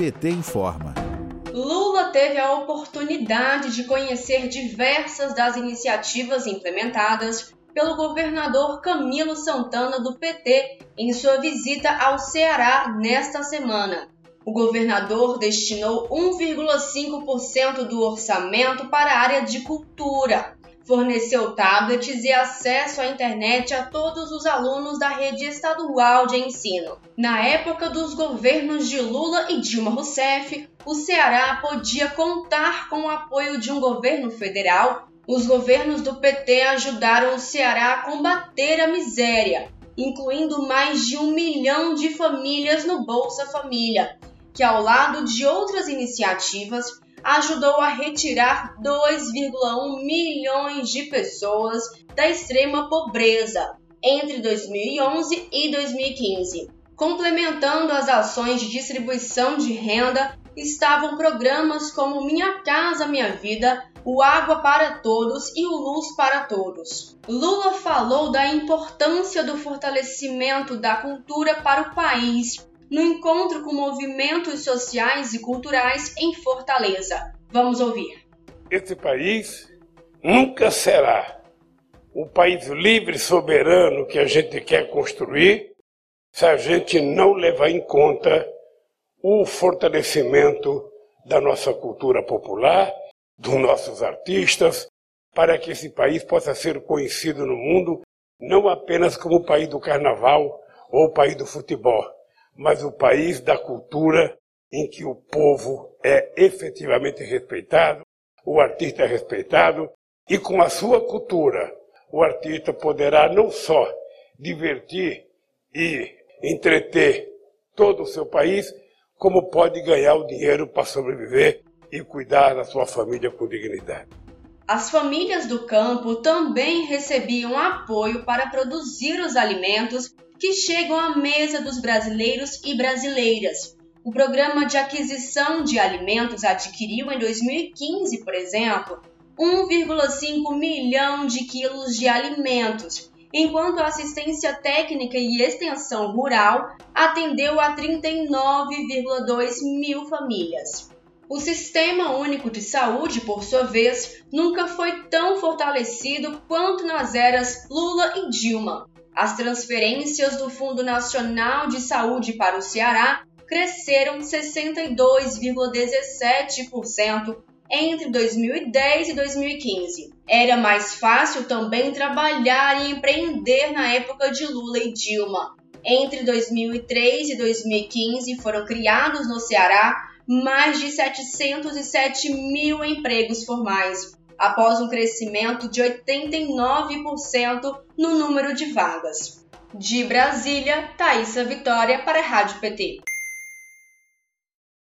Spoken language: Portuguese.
PT informa. Lula teve a oportunidade de conhecer diversas das iniciativas implementadas pelo governador Camilo Santana do PT em sua visita ao Ceará nesta semana. O governador destinou 1,5% do orçamento para a área de cultura, forneceu tablets e acesso à internet a todos os alunos da rede estadual de ensino. Na época dos governos de Lula e Dilma Rousseff, o Ceará podia contar com o apoio de um governo federal. Os governos do PT ajudaram o Ceará a combater a miséria, incluindo mais de um milhão de famílias no Bolsa Família, que, ao lado de outras iniciativas, ajudou a retirar 2,1 milhões de pessoas da extrema pobreza entre 2011 e 2015. Complementando as ações de distribuição de renda, estavam programas como Minha Casa Minha Vida, o Água para Todos e o Luz para Todos. Lula falou da importância do fortalecimento da cultura para o país no encontro com movimentos sociais e culturais em Fortaleza. Vamos ouvir. Esse país nunca será o país livre e soberano que a gente quer construir se a gente não levar em conta o fortalecimento da nossa cultura popular, dos nossos artistas, para que esse país possa ser conhecido no mundo não apenas como o país do carnaval ou o país do futebol, mas o país da cultura em que o povo é efetivamente respeitado, o artista é respeitado e com a sua cultura o artista poderá não só divertir e entreter todo o seu país, como pode ganhar o dinheiro para sobreviver e cuidar da sua família com dignidade. As famílias do campo também recebiam apoio para produzir os alimentos que chegam à mesa dos brasileiros e brasileiras. O programa de aquisição de alimentos adquiriu em 2015, por exemplo, 1,5 milhão de quilos de alimentos, enquanto a assistência técnica e extensão rural atendeu a 39,2 mil famílias. O Sistema Único de Saúde, por sua vez, nunca foi tão fortalecido quanto nas eras Lula e Dilma. As transferências do Fundo Nacional de Saúde para o Ceará cresceram 62,17% entre 2010 e 2015. Era mais fácil também trabalhar e empreender na época de Lula e Dilma. Entre 2003 e 2015 foram criados no Ceará mais de 707 mil empregos formais, após um crescimento de 89% no número de vagas. De Brasília, Thaisa Vitória para a Rádio PT.